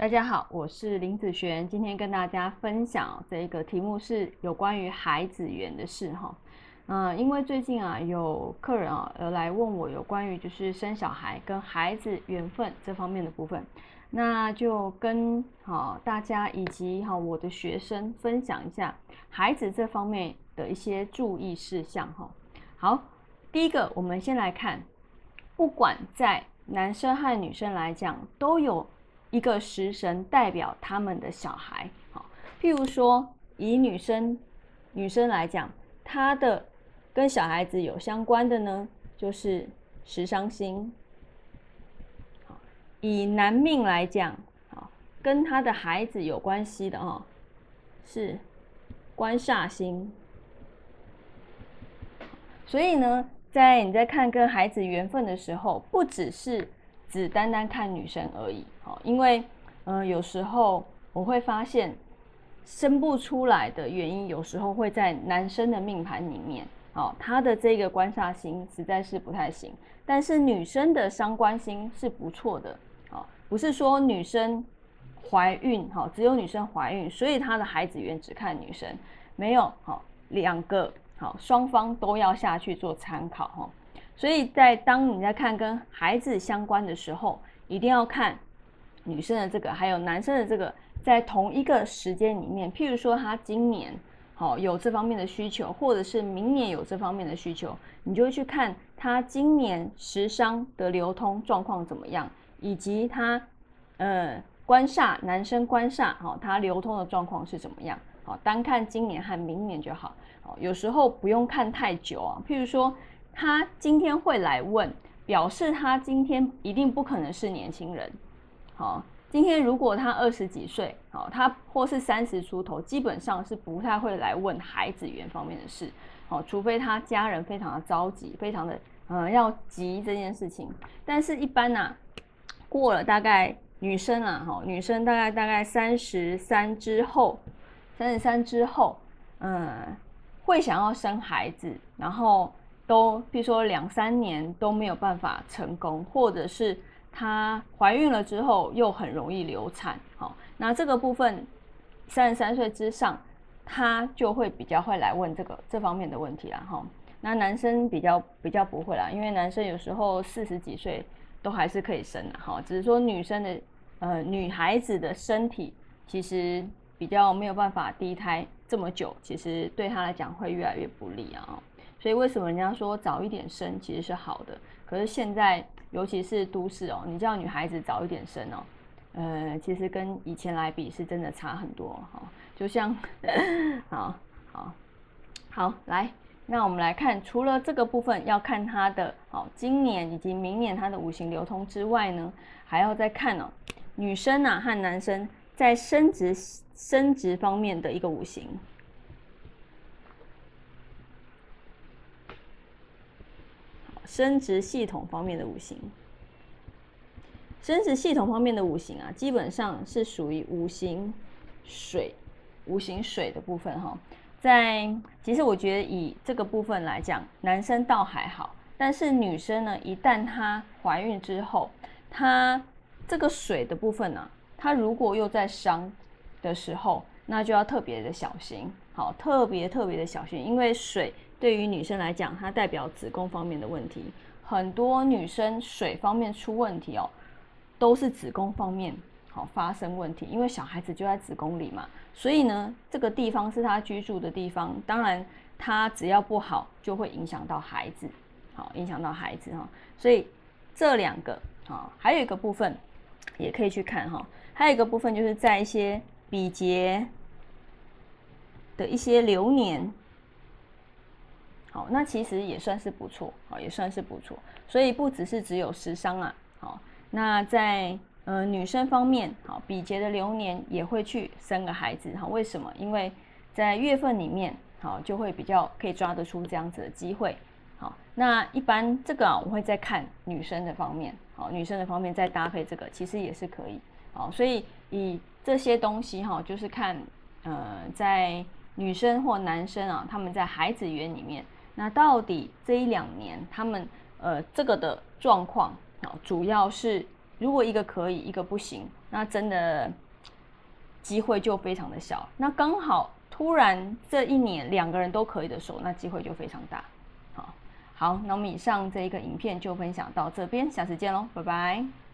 大家好，我是林子璇，今天跟大家分享这个题目是有关于孩子缘的事哈。嗯，因为最近啊有客人啊呃来问我有关于就是生小孩跟孩子缘分这方面的部分，那就跟好大家以及哈我的学生分享一下孩子这方面的一些注意事项哈。好，第一个我们先来看，不管在男生和女生来讲都有。一个食神代表他们的小孩，好，譬如说以女生女生来讲，她的跟小孩子有相关的呢，就是食伤星。以男命来讲，好，跟他的孩子有关系的哦，是官煞星。所以呢，在你在看跟孩子缘分的时候，不只是。只单单看女生而已，好，因为，呃，有时候我会发现生不出来的原因，有时候会在男生的命盘里面，好，他的这个官煞星实在是不太行，但是女生的伤官星是不错的，好，不是说女生怀孕，好，只有女生怀孕，所以她的孩子缘只看女生，没有，好，两个，好，双方都要下去做参考，哈。所以在当你在看跟孩子相关的时候，一定要看女生的这个，还有男生的这个，在同一个时间里面，譬如说他今年好有这方面的需求，或者是明年有这方面的需求，你就会去看他今年时商的流通状况怎么样，以及他呃官煞男生官煞好，他流通的状况是怎么样，好单看今年和明年就好，好有时候不用看太久啊，譬如说。他今天会来问，表示他今天一定不可能是年轻人。好，今天如果他二十几岁，好，他或是三十出头，基本上是不太会来问孩子缘方面的事。好，除非他家人非常的着急，非常的嗯要急这件事情。但是，一般呢，过了大概女生啊，哈，女生大概大概三十三之后，三十三之后，嗯，会想要生孩子，然后。都，比如说两三年都没有办法成功，或者是她怀孕了之后又很容易流产，好，那这个部分三十三岁之上，她就会比较会来问这个这方面的问题啦，哈。那男生比较比较不会啦，因为男生有时候四十几岁都还是可以生的，哈，只是说女生的呃女孩子的身体其实比较没有办法第一胎这么久，其实对她来讲会越来越不利啊。所以为什么人家说早一点生其实是好的？可是现在尤其是都市哦，你叫女孩子早一点生哦，呃，其实跟以前来比是真的差很多哈。就像，好好好，来，那我们来看，除了这个部分要看它的哦，今年以及明年它的五行流通之外呢，还要再看哦，女生啊和男生在生殖生殖方面的一个五行。生殖系统方面的五行，生殖系统方面的五行啊，基本上是属于五行水，五行水的部分哈。在其实我觉得以这个部分来讲，男生倒还好，但是女生呢，一旦她怀孕之后，她这个水的部分呢，她如果又在伤的时候，那就要特别的小心，好，特别特别的小心，因为水。对于女生来讲，它代表子宫方面的问题。很多女生水方面出问题哦，都是子宫方面好发生问题，因为小孩子就在子宫里嘛。所以呢，这个地方是她居住的地方，当然她只要不好，就会影响到孩子，好影响到孩子哈。所以这两个啊，还有一个部分也可以去看哈。还有一个部分就是在一些比劫的一些流年。好，那其实也算是不错，好，也算是不错。所以不只是只有时伤啊，好，那在呃女生方面，好，比劫的流年也会去生个孩子，好，为什么？因为在月份里面，好，就会比较可以抓得出这样子的机会，好，那一般这个啊，我会再看女生的方面，好，女生的方面再搭配这个，其实也是可以，好，所以以这些东西哈，就是看呃在女生或男生啊，他们在孩子缘里面。那到底这一两年他们呃这个的状况啊，主要是如果一个可以，一个不行，那真的机会就非常的小。那刚好突然这一年两个人都可以的时候，那机会就非常大。好，好，那我们以上这一个影片就分享到这边，下次见喽，拜拜。